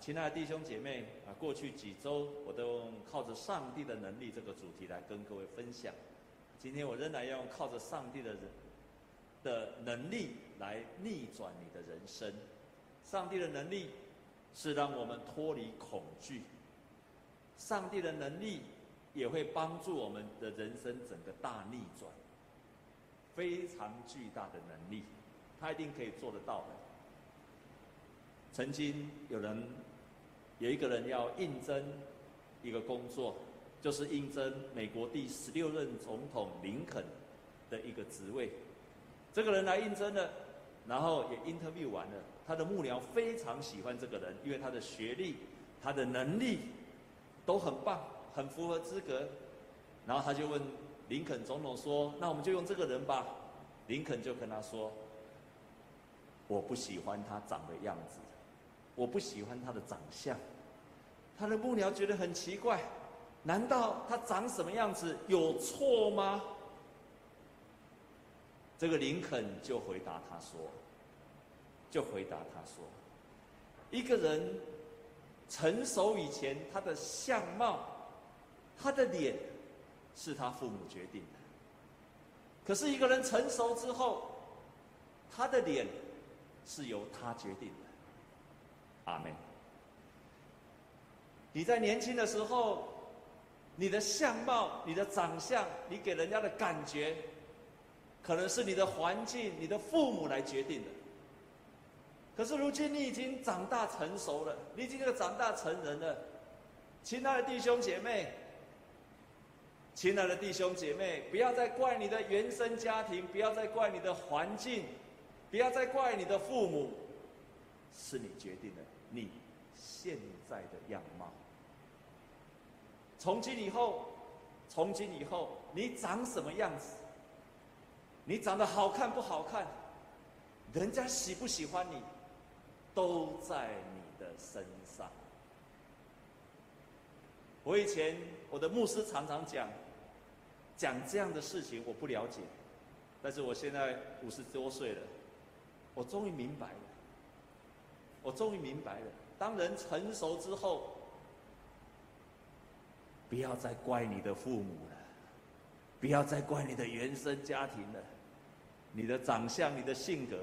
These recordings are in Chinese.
亲爱的弟兄姐妹啊，过去几周我都用靠着上帝的能力这个主题来跟各位分享。今天我仍然要用靠着上帝的人的能力来逆转你的人生。上帝的能力是让我们脱离恐惧，上帝的能力也会帮助我们的人生整个大逆转，非常巨大的能力，他一定可以做得到的。曾经有人有一个人要应征一个工作，就是应征美国第十六任总统林肯的一个职位。这个人来应征了，然后也 interview 完了。他的幕僚非常喜欢这个人，因为他的学历、他的能力都很棒，很符合资格。然后他就问林肯总统说：“那我们就用这个人吧。”林肯就跟他说：“我不喜欢他长的样子。”我不喜欢他的长相，他的幕僚觉得很奇怪，难道他长什么样子有错吗？这个林肯就回答他说：“就回答他说，一个人成熟以前，他的相貌、他的脸是他父母决定的；可是一个人成熟之后，他的脸是由他决定的。”阿门。你在年轻的时候，你的相貌、你的长相，你给人家的感觉，可能是你的环境、你的父母来决定的。可是如今你已经长大成熟了，你已经个长大成人了，亲爱的弟兄姐妹，亲爱的弟兄姐妹，不要再怪你的原生家庭，不要再怪你的环境，不要再怪你的父母，是你决定的。你现在的样貌，从今以后，从今以后，你长什么样子？你长得好看不好看？人家喜不喜欢你，都在你的身上。我以前我的牧师常常讲，讲这样的事情，我不了解，但是我现在五十多岁了，我终于明白了。我终于明白了，当人成熟之后，不要再怪你的父母了，不要再怪你的原生家庭了，你的长相、你的性格，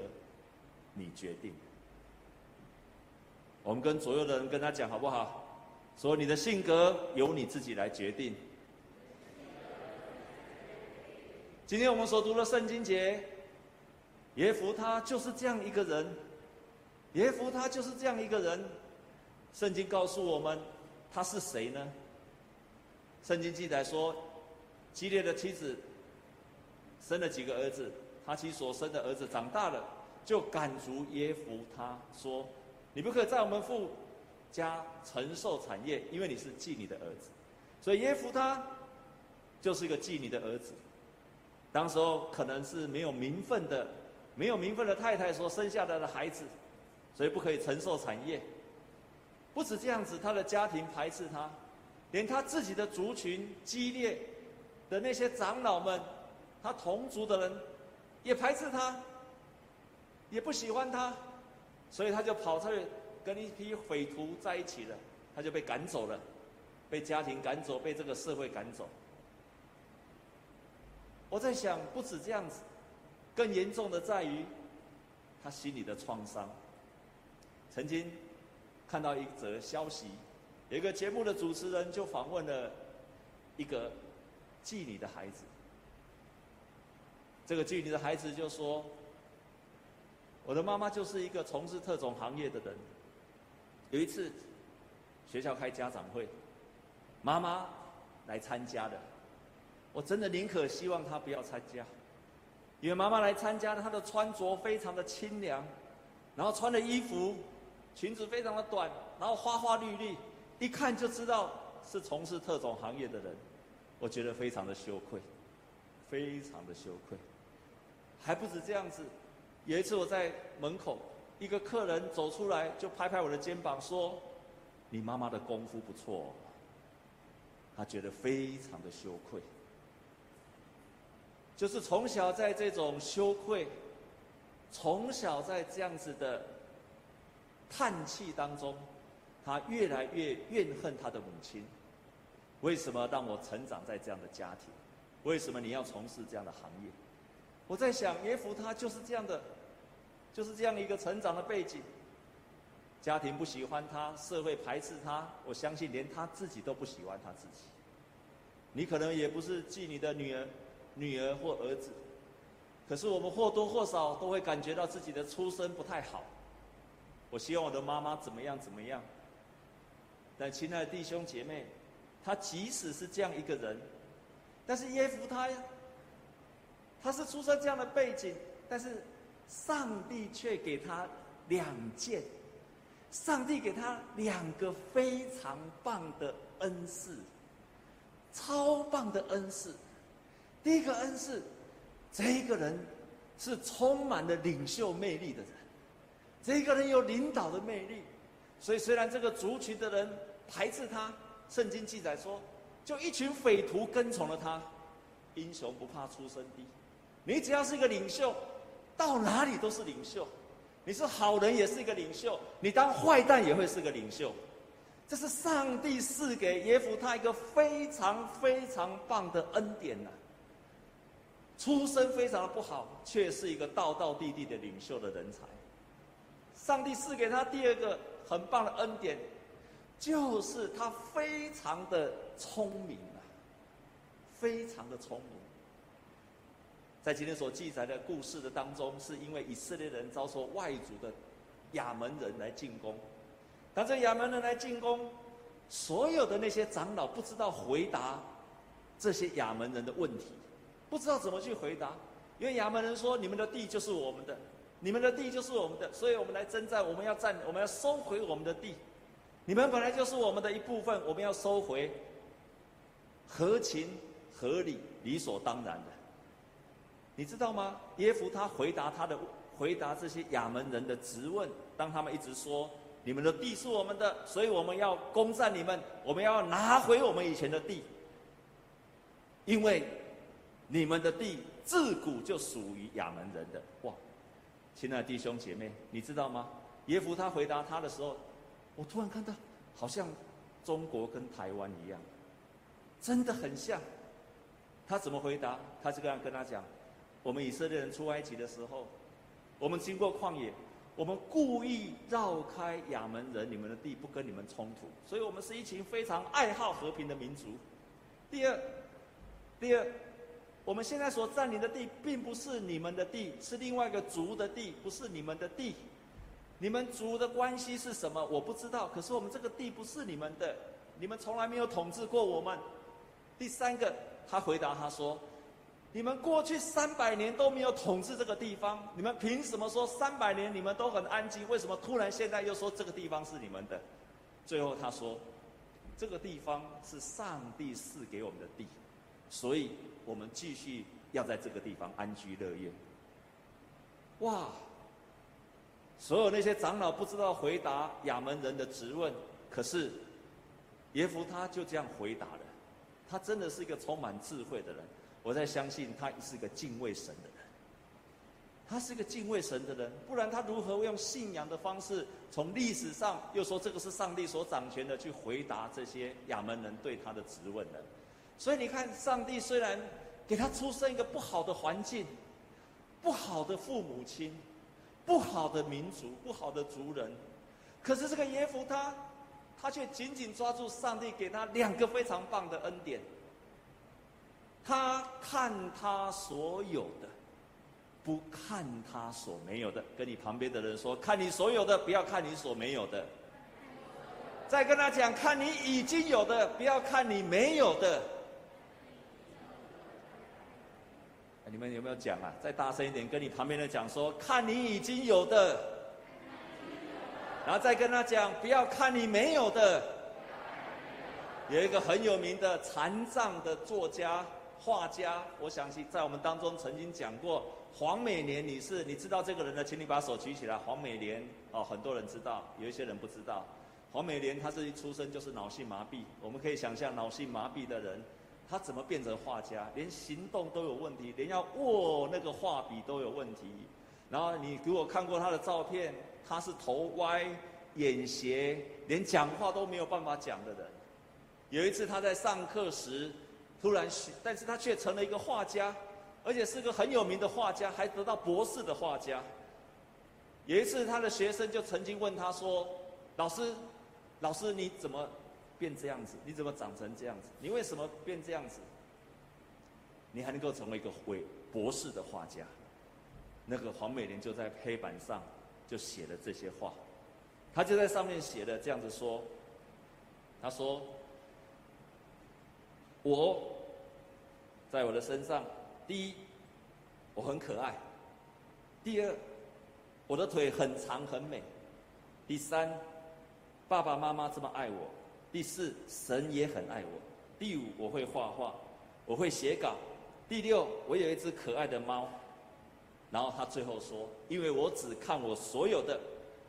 你决定。我们跟左右的人跟他讲好不好？说你的性格由你自己来决定。今天我们所读的圣经节，耶弗他就是这样一个人。耶弗他就是这样一个人，圣经告诉我们他是谁呢？圣经记载说，基列的妻子生了几个儿子，他其所生的儿子长大了，就赶逐耶弗他说：“你不可以在我们父家承受产业，因为你是妓女的儿子。”所以耶弗他就是一个妓女的儿子。当时候可能是没有名分的、没有名分的太太所生下来的孩子。所以不可以承受产业。不止这样子，他的家庭排斥他，连他自己的族群激烈的那些长老们，他同族的人也排斥他，也不喜欢他，所以他就跑出去跟一批匪徒在一起了，他就被赶走了，被家庭赶走，被这个社会赶走。我在想，不止这样子，更严重的在于他心里的创伤。曾经看到一则消息，有一个节目的主持人就访问了一个妓女的孩子。这个妓女的孩子就说：“我的妈妈就是一个从事特种行业的人。有一次学校开家长会，妈妈来参加的。我真的宁可希望她不要参加，因为妈妈来参加，她的穿着非常的清凉，然后穿的衣服。”裙子非常的短，然后花花绿绿，一看就知道是从事特种行业的人，我觉得非常的羞愧，非常的羞愧。还不止这样子，有一次我在门口，一个客人走出来就拍拍我的肩膀说：“你妈妈的功夫不错。”他觉得非常的羞愧，就是从小在这种羞愧，从小在这样子的。叹气当中，他越来越怨恨他的母亲。为什么让我成长在这样的家庭？为什么你要从事这样的行业？我在想，耶弗他就是这样的，就是这样一个成长的背景。家庭不喜欢他，社会排斥他，我相信连他自己都不喜欢他自己。你可能也不是继你的女儿、女儿或儿子，可是我们或多或少都会感觉到自己的出身不太好。我希望我的妈妈怎么样怎么样，但亲爱的弟兄姐妹。他即使是这样一个人，但是耶夫他呀，他是出生这样的背景，但是上帝却给他两件，上帝给他两个非常棒的恩赐，超棒的恩赐。第一个恩赐，这个人是充满了领袖魅力的人，这个人有领导的魅力，所以虽然这个族群的人排斥他。圣经记载说，就一群匪徒跟从了他。英雄不怕出身低，你只要是一个领袖，到哪里都是领袖。你是好人也是一个领袖，你当坏蛋也会是个领袖。这是上帝赐给耶夫他一个非常非常棒的恩典呐、出身非常的不好，却是一个道道地地的领袖的人才。上帝赐给他第二个很棒的恩典。就是他非常的聪明啊，非常的聪明。在今天所记载的故事的当中，是因为以色列人遭受外族的亚门人来进攻，当这亚门人来进攻，所有的那些长老不知道回答这些亚门人的问题，不知道怎么去回答，因为亚门人说：“你们的地就是我们的，你们的地就是我们的，所以我们来征战，我们要战，我们要收回我们的地。”你们本来就是我们的一部分，我们要收回，合情合理、理所当然的。你知道吗？耶弗他回答他的回答这些亚门人的质问，当他们一直说你们的地是我们的，所以我们要攻占你们，我们要拿回我们以前的地，因为你们的地自古就属于亚门人的。哇，亲爱的弟兄姐妹，你知道吗？耶弗他回答他的时候。我突然看到，好像中国跟台湾一样，真的很像。他怎么回答？他这样跟他讲：我们以色列人出埃及的时候，我们经过旷野，我们故意绕开亚门人，你们的地不跟你们冲突，所以我们是一群非常爱好和平的民族。第二，第二，我们现在所占领的地，并不是你们的地，是另外一个族的地，不是你们的地。你们族的关系是什么？我不知道。可是我们这个地不是你们的，你们从来没有统治过我们。第三个，他回答他说：“你们过去三百年都没有统治这个地方，你们凭什么说三百年你们都很安静？为什么突然现在又说这个地方是你们的？”最后他说：“这个地方是上帝赐给我们的地，所以我们继续要在这个地方安居乐业。”哇！所有那些长老不知道回答亚门人的质问，可是耶弗他就这样回答了。他真的是一个充满智慧的人，我在相信他是一个敬畏神的人。他是一个敬畏神的人，不然他如何会用信仰的方式，从历史上又说这个是上帝所掌权的去回答这些亚门人对他的质问呢？所以你看，上帝虽然给他出生一个不好的环境，不好的父母亲。不好的民族，不好的族人，可是这个耶弗他，他却紧紧抓住上帝给他两个非常棒的恩典。他看他所有的，不看他所没有的。跟你旁边的人说，看你所有的，不要看你所没有的。再跟他讲，看你已经有的，不要看你没有的。你们有没有讲啊？再大声一点，跟你旁边的讲说：看你已经有的，然后再跟他讲，不要看你没有的。有一个很有名的残障的作家、画家，我相信在我们当中曾经讲过黄美莲女士。你知道这个人呢？请你把手举起来。黄美莲哦，很多人知道，有一些人不知道。黄美莲她是一出生就是脑性麻痹，我们可以想象脑性麻痹的人。他怎么变成画家？连行动都有问题，连要握那个画笔都有问题。然后你给我看过他的照片，他是头歪，眼斜，连讲话都没有办法讲的人。有一次他在上课时，突然，但是他却成了一个画家，而且是个很有名的画家，还得到博士的画家。有一次他的学生就曾经问他说：“老师，老师你怎么变这样子？你怎么长成这样子？你为什么变这样子？你还能够成为一个会博士的画家？”那个黄美玲就在黑板上就写了这些话，她就在上面写了这样子说：“她说。”我，在我的身上，第一，我很可爱；第二，我的腿很长很美；第三，爸爸妈妈这么爱我；第四，神也很爱我；第五，我会画画，我会写稿；第六，我有一只可爱的猫。然后他最后说：“因为我只看我所有的，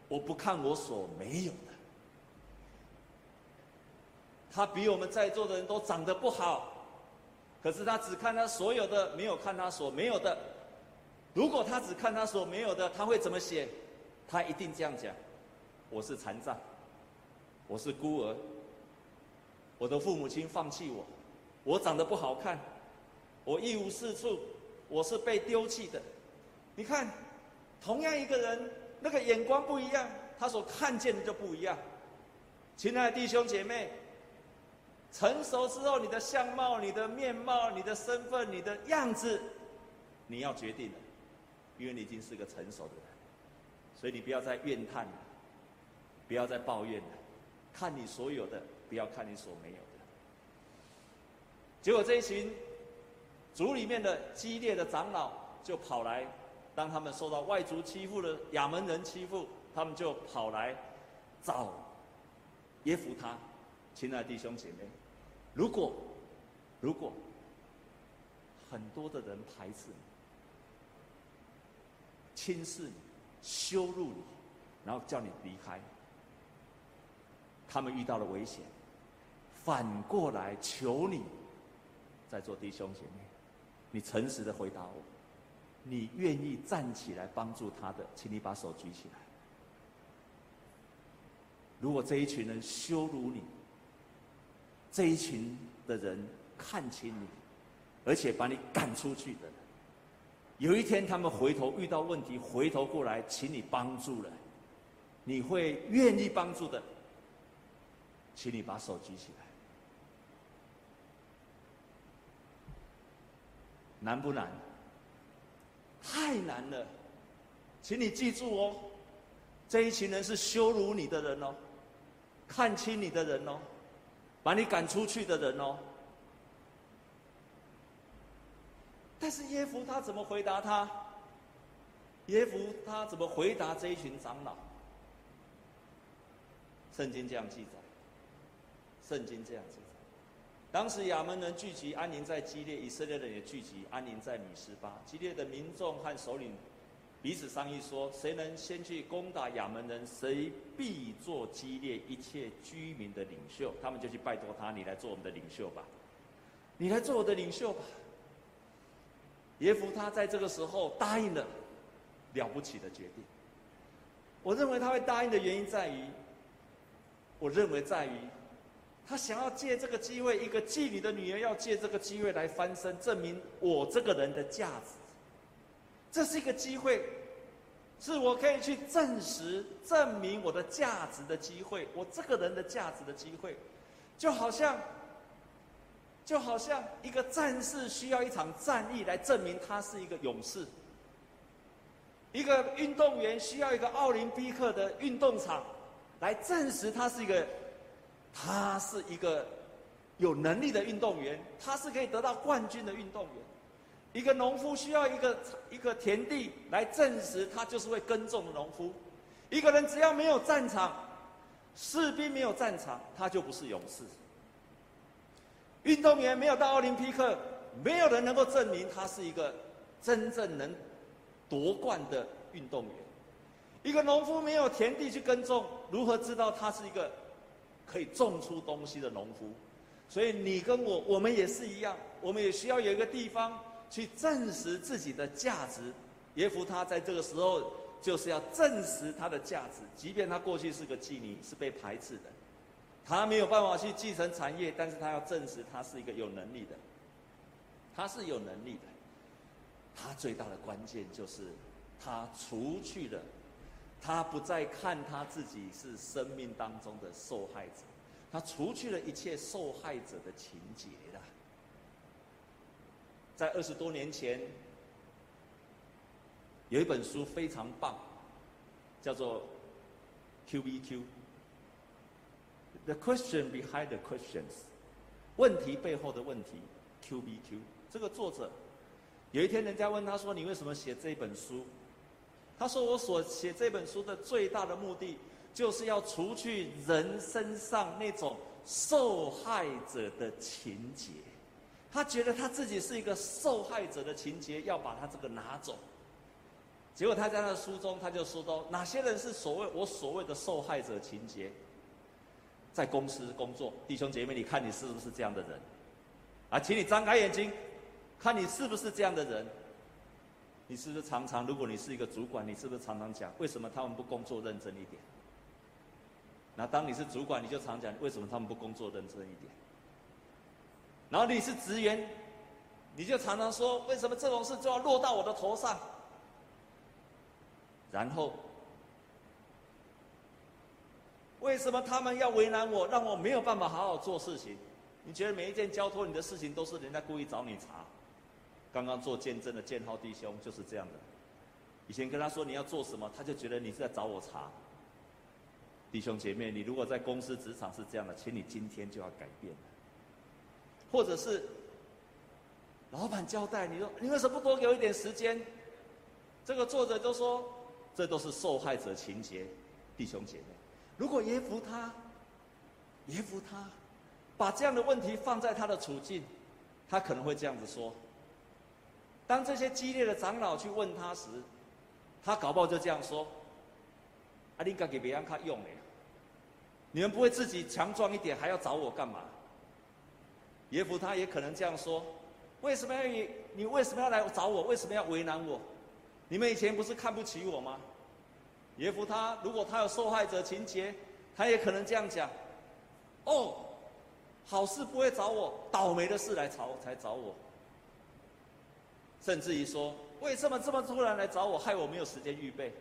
我不看我所没有的。”他比我们在座的人都长得不好，可是他只看他所有的，没有看他所没有的。如果他只看他所没有的，他会怎么写？他一定这样讲：我是残障，我是孤儿，我的父母亲放弃我，我长得不好看，我一无是处，我是被丢弃的。你看，同样一个人，那个眼光不一样，他所看见的就不一样。亲爱的弟兄姐妹。成熟之后，你的相貌、你的面貌、你的身份、你的样子，你要决定了，因为你已经是个成熟的人，所以你不要再怨叹了，不要再抱怨了，看你所有的，不要看你所没有的。结果这一群族里面的激烈的长老就跑来，当他们受到外族欺负的亚门人欺负，他们就跑来找耶弗他。亲爱的弟兄姐妹。如果，如果很多的人排斥你、轻视你、羞辱你，然后叫你离开，他们遇到了危险，反过来求你，在座弟兄姐妹，你诚实的回答我，你愿意站起来帮助他的，请你把手举起来。如果这一群人羞辱你，这一群的人看轻你，而且把你赶出去的。有一天他们回头遇到问题，回头过来请你帮助了，你会愿意帮助的。请你把手举起来。难不难？太难了，请你记住哦，这一群人是羞辱你的人哦，看轻你的人哦。把你赶出去的人哦，但是耶弗他怎么回答他？耶弗他怎么回答这一群长老？圣经这样记载，圣经这样记载。当时亚门人聚集安宁在基列，以色列人也聚集安宁在米斯巴。基列的民众和首领。彼此商议说：“谁能先去攻打亚门人，谁必做基列一切居民的领袖。”他们就去拜托他：“你来做我们的领袖吧，你来做我的领袖吧。”耶弗他在这个时候答应了了不起的决定。我认为他会答应的原因在于，我认为在于他想要借这个机会，一个妓女的女儿要借这个机会来翻身，证明我这个人的价值。这是一个机会，是我可以去证实、证明我的价值的机会，我这个人的价值的机会，就好像，就好像一个战士需要一场战役来证明他是一个勇士，一个运动员需要一个奥林匹克的运动场来证实他是一个，他是一个有能力的运动员，他是可以得到冠军的运动员。一个农夫需要一个一个田地来证实他就是会耕种的农夫。一个人只要没有战场，士兵没有战场，他就不是勇士。运动员没有到奥林匹克，没有人能够证明他是一个真正能夺冠的运动员。一个农夫没有田地去耕种，如何知道他是一个可以种出东西的农夫？所以你跟我，我们也是一样，我们也需要有一个地方。去证实自己的价值，耶弗他在这个时候就是要证实他的价值，即便他过去是个妓女，是被排斥的，他没有办法去继承产业，但是他要证实他是一个有能力的，他是有能力的。他最大的关键就是，他除去了，他不再看他自己是生命当中的受害者，他除去了一切受害者的情节了。在二十多年前，有一本书非常棒，叫做《Q B Q》，The Question Behind the Questions，问题背后的问题，Q B Q。这个作者。有一天，人家问他说：“你为什么写这本书？”他说：“我所写这本书的最大的目的，就是要除去人身上那种受害者的情节。他觉得他自己是一个受害者的情节，要把他这个拿走。结果他在他的书中，他就说到哪些人是所谓我所谓的受害者情节，在公司工作，弟兄姐妹，你看你是不是这样的人？啊，请你张开眼睛。”看你是不是这样的人？你是不是常常，如果你是一个主管，你是不是常常讲为什么他们不工作认真一点？那当你是主管，你就常讲为什么他们不工作认真一点？然后你是职员，你就常常说为什么这种事就要落到我的头上？然后为什么他们要为难我，让我没有办法好好做事情？你觉得每一件交托你的事情都是人家故意找你茬？刚刚做见证的建浩弟兄就是这样的，以前跟他说你要做什么，他就觉得你是在找我茬。弟兄姐妹，你如果在公司职场是这样的，请你今天就要改变。或者是老板交代你说，你为什么不多给我一点时间？这个作者就说，这都是受害者情节。弟兄姐妹，如果耶弗他，耶弗他，把这样的问题放在他的处境，他可能会这样子说。当这些激烈的长老去问他时，他搞不好就这样说：“啊，你该给别人看用的，你们不会自己强壮一点，还要找我干嘛？”耶弗他也可能这样说：“为什么要你？你为什么要来找我？为什么要为难我？你们以前不是看不起我吗？”耶弗他如果他有受害者情节，他也可能这样讲：“哦，好事不会找我，倒霉的事来找才找我。”甚至于说，为什么这么突然来找我，害我没有时间预备？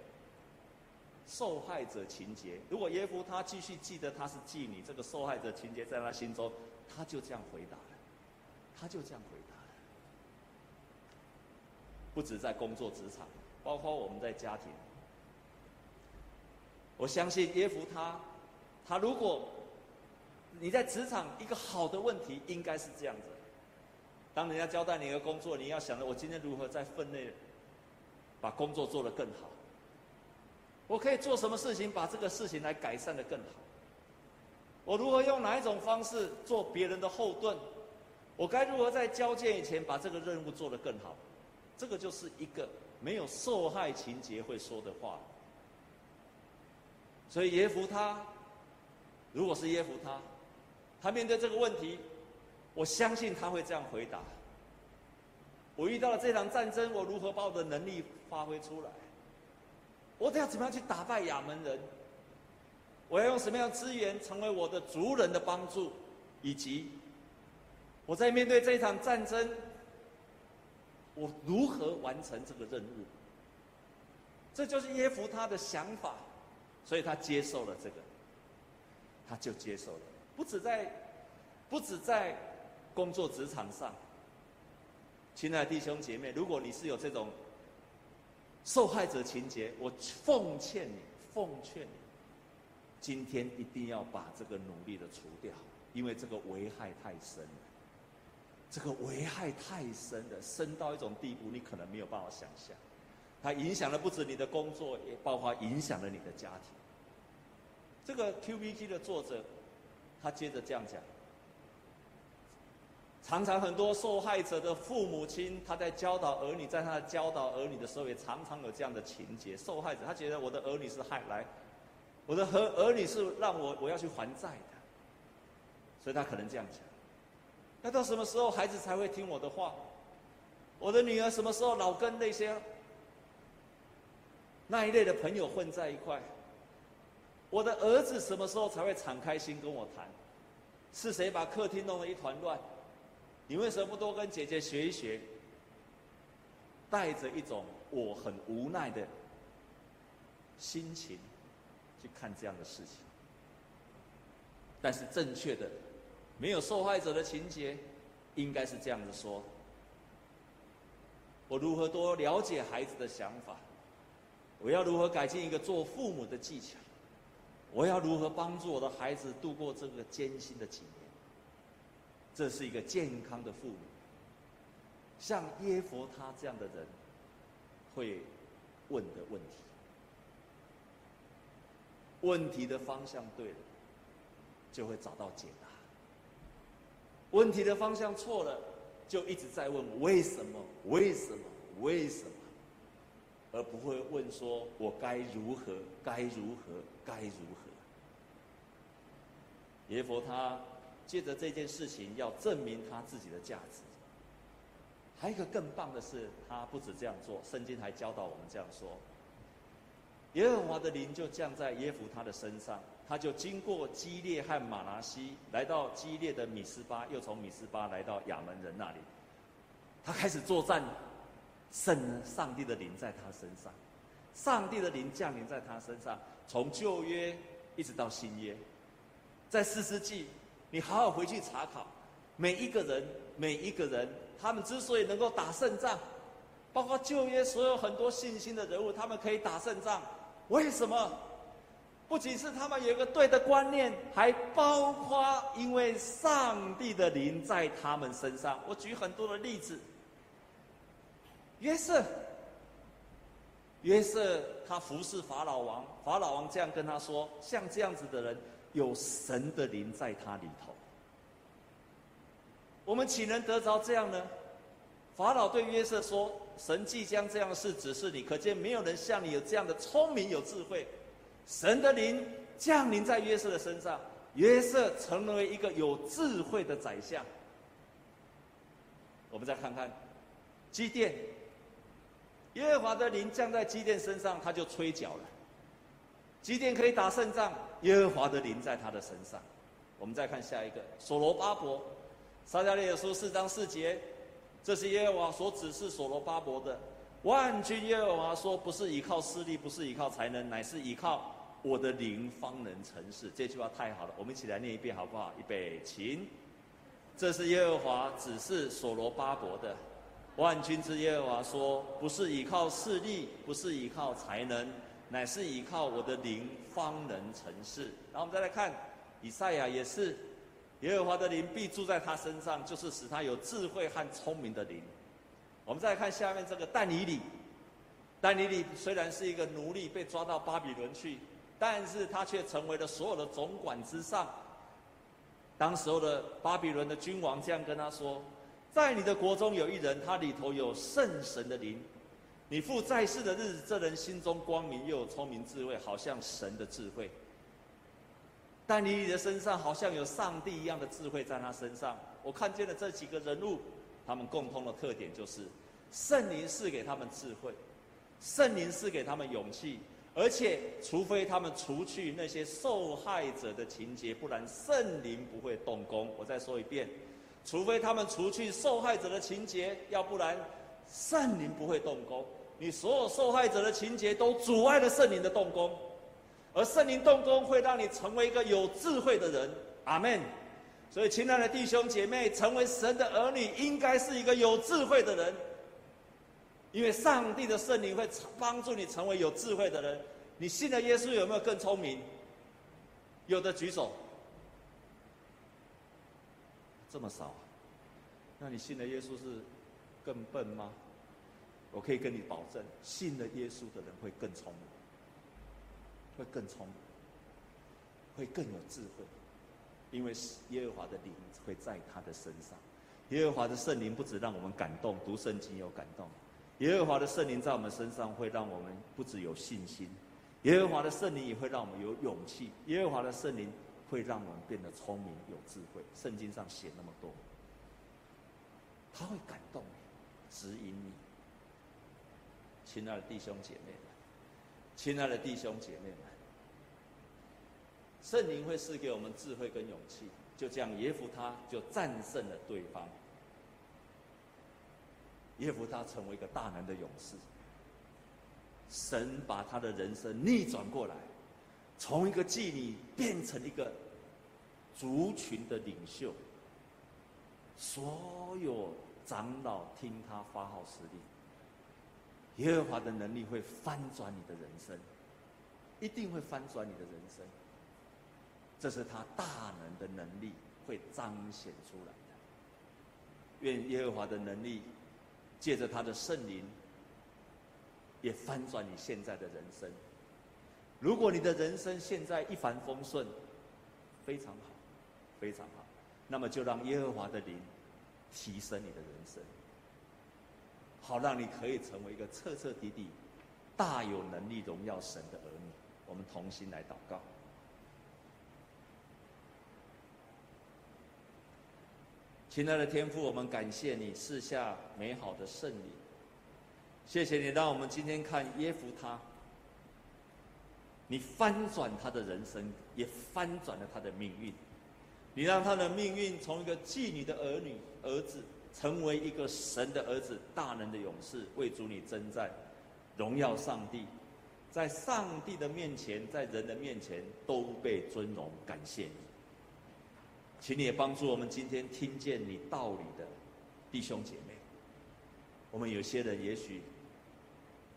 受害者情节，如果耶夫他继续记得他是妓女，这个受害者情节在他心中，他就这样回答了，他就这样回答了。不止在工作职场，包括我们在家庭，我相信耶夫他，他如果你在职场一个好的问题，应该是这样子。当人家交代你一个工作，你要想着我今天如何在分内把工作做得更好。我可以做什么事情把这个事情来改善的更好？我如何用哪一种方式做别人的后盾？我该如何在交接以前把这个任务做得更好？这个就是一个没有受害情节会说的话。所以耶弗他，如果是耶弗他，他面对这个问题。我相信他会这样回答：我遇到了这场战争，我如何把我的能力发挥出来？我得要怎么样去打败亚门人？我要用什么样的资源成为我的族人的帮助？以及我在面对这一场战争，我如何完成这个任务？这就是耶弗他的想法，所以他接受了这个，他就接受了。不止在，不止在。工作职场上，亲爱的弟兄姐妹，如果你是有这种受害者情节，我奉劝你，奉劝你，今天一定要把这个努力的除掉，因为这个危害太深了。这个危害太深了，深到一种地步，你可能没有办法想象。它影响了不止你的工作，也包括影响了你的家庭。这个 QBG 的作者，他接着这样讲。常常很多受害者的父母亲，他在教导儿女，在他教导儿女的时候，也常常有这样的情节。受害者他觉得我的儿女是害来，我的和儿女是让我我要去还债的，所以他可能这样讲。那到什么时候孩子才会听我的话？我的女儿什么时候老跟那些那一类的朋友混在一块。我的儿子什么时候才会敞开心跟我谈？是谁把客厅弄得一团乱？你为什么不多跟姐姐学一学？带着一种我很无奈的心情去看这样的事情。但是正确的，没有受害者的情节，应该是这样子说：我如何多了解孩子的想法？我要如何改进一个做父母的技巧？我要如何帮助我的孩子度过这个艰辛的几年？这是一个健康的父母。像耶佛他这样的人，会问的问题。问题的方向对了，就会找到解答。问题的方向错了，就一直在问为什么？为什么？为什么？而不会问说我该如何？该如何？该如何？耶佛他借着这件事情要证明他自己的价值。还有一个更棒的是，他不止这样做，圣经还教导我们这样说：耶和华的灵就降在耶弗他的身上，他就经过基列和玛拿西，来到基列的米斯巴，又从米斯巴来到亚门人那里。他开始作战，圣上帝的灵在他身上，上帝的灵降临在他身上，从旧约一直到新约，在四世纪，你好好回去查考，每一个人，每一个人。他们之所以能够打胜仗，包括旧约所有很多信心的人物，他们可以打胜仗，为什么？不仅是他们有一个对的观念，还包括因为上帝的灵在他们身上。我举很多的例子。约瑟，约瑟他服侍法老王，法老王这样跟他说：像这样子的人，有神的灵在他里头。我们岂能得着这样呢？法老对约瑟说：“神即将这样的事指示你，可见没有人像你有这样的聪明有智慧。神的灵降临在约瑟的身上，约瑟成为一个有智慧的宰相。”我们再看看基甸，耶和华的灵降在基甸身上，他就吹角了。基甸可以打胜仗，耶和华的灵在他的身上。我们再看下一个所罗巴伯。撒迦利亚书四章四节，这是耶和华所指示所罗巴伯的。万军耶和华说：“不是依靠势力，不是依靠才能，乃是依靠我的灵方能成事。”这句话太好了，我们一起来念一遍好不好？预备，请。这是耶和华指示所罗巴伯的。万军之耶和华说：“不是依靠势力，不是依靠才能，乃是依靠我的灵方能成事。”然后我们再来看，以赛亚也是。耶和华的灵必住在他身上，就是使他有智慧和聪明的灵。我们再来看下面这个但尼里。但尼里虽然是一个奴隶，被抓到巴比伦去，但是他却成为了所有的总管之上。当时候的巴比伦的君王这样跟他说：“在你的国中有一人，他里头有圣神的灵。你父在世的日子，这人心中光明，又有聪明智慧，好像神的智慧。”但你的身上好像有上帝一样的智慧在他身上。我看见了这几个人物，他们共同的特点就是，圣灵赐给他们智慧，圣灵赐给他们勇气，而且除非他们除去那些受害者的情节，不然圣灵不会动工。我再说一遍，除非他们除去受害者的情节，要不然圣灵不会动工。你所有受害者的情节都阻碍了圣灵的动工。而圣灵动工会让你成为一个有智慧的人，阿门。所以，亲爱的弟兄姐妹，成为神的儿女应该是一个有智慧的人，因为上帝的圣灵会帮助你成为有智慧的人。你信了耶稣有没有更聪明？有的举手。这么少，那你信了耶稣是更笨吗？我可以跟你保证，信了耶稣的人会更聪明。会更聪明，会更有智慧，因为耶和华的灵会在他的身上。耶和华的圣灵不止让我们感动，读圣经有感动。耶和华的圣灵在我们身上会让我们不只有信心，耶和华的圣灵也会让我们有勇气。耶和华的圣灵会让我们变得聪明有智慧。圣经上写那么多，他会感动你，指引你。亲爱的弟兄姐妹们。亲爱的弟兄姐妹们，圣灵会赐给我们智慧跟勇气，就这样耶夫他就战胜了对方。耶夫他成为一个大能的勇士。神把他的人生逆转过来，从一个妓女变成一个族群的领袖。所有长老听他发号施令，耶和华的能力会翻转你的人生，一定会翻转你的人生。这是他大能的能力会彰显出来的。愿耶和华的能力借着他的圣灵，也翻转你现在的人生。如果你的人生现在一帆风顺，非常好，非常好，那么就让耶和华的灵提升你的人生，好让你可以成为一个彻彻底底、大有能力荣耀神的儿女。我们同心来祷告。亲爱的天父，我们感谢你赐下美好的圣灵。谢谢你让我们今天看耶弗他，你翻转他的人生，也翻转了他的命运。你让他的命运从一个妓女的儿女儿子，成为一个神的儿子，大能的勇士，为主你征战，荣耀上帝，在上帝的面前，在人的面前都被尊荣，感谢你。请你也帮助我们今天听见你道理的弟兄姐妹。我们有些人也许。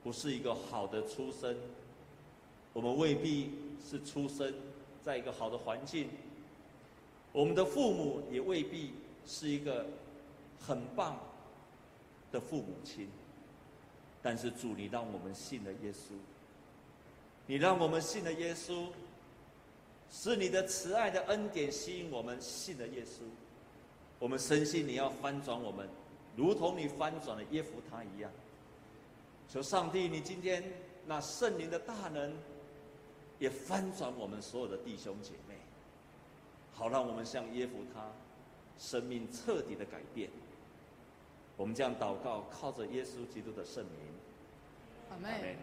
不是一个好的出身，我们未必是出生在一个好的环境，我们的父母也未必是一个很棒的父母亲，但是主，你让我们信了耶稣，你让我们信了耶稣，是你的慈爱的恩典吸引我们信了耶稣，我们深信你要翻转我们，如同你翻转了耶弗他一样。求上帝，你今天那圣灵的大能，也翻转我们所有的弟兄姐妹，好让我们像耶弗他，生命彻底的改变。我们这样祷告，靠着耶稣基督的圣名，阿门。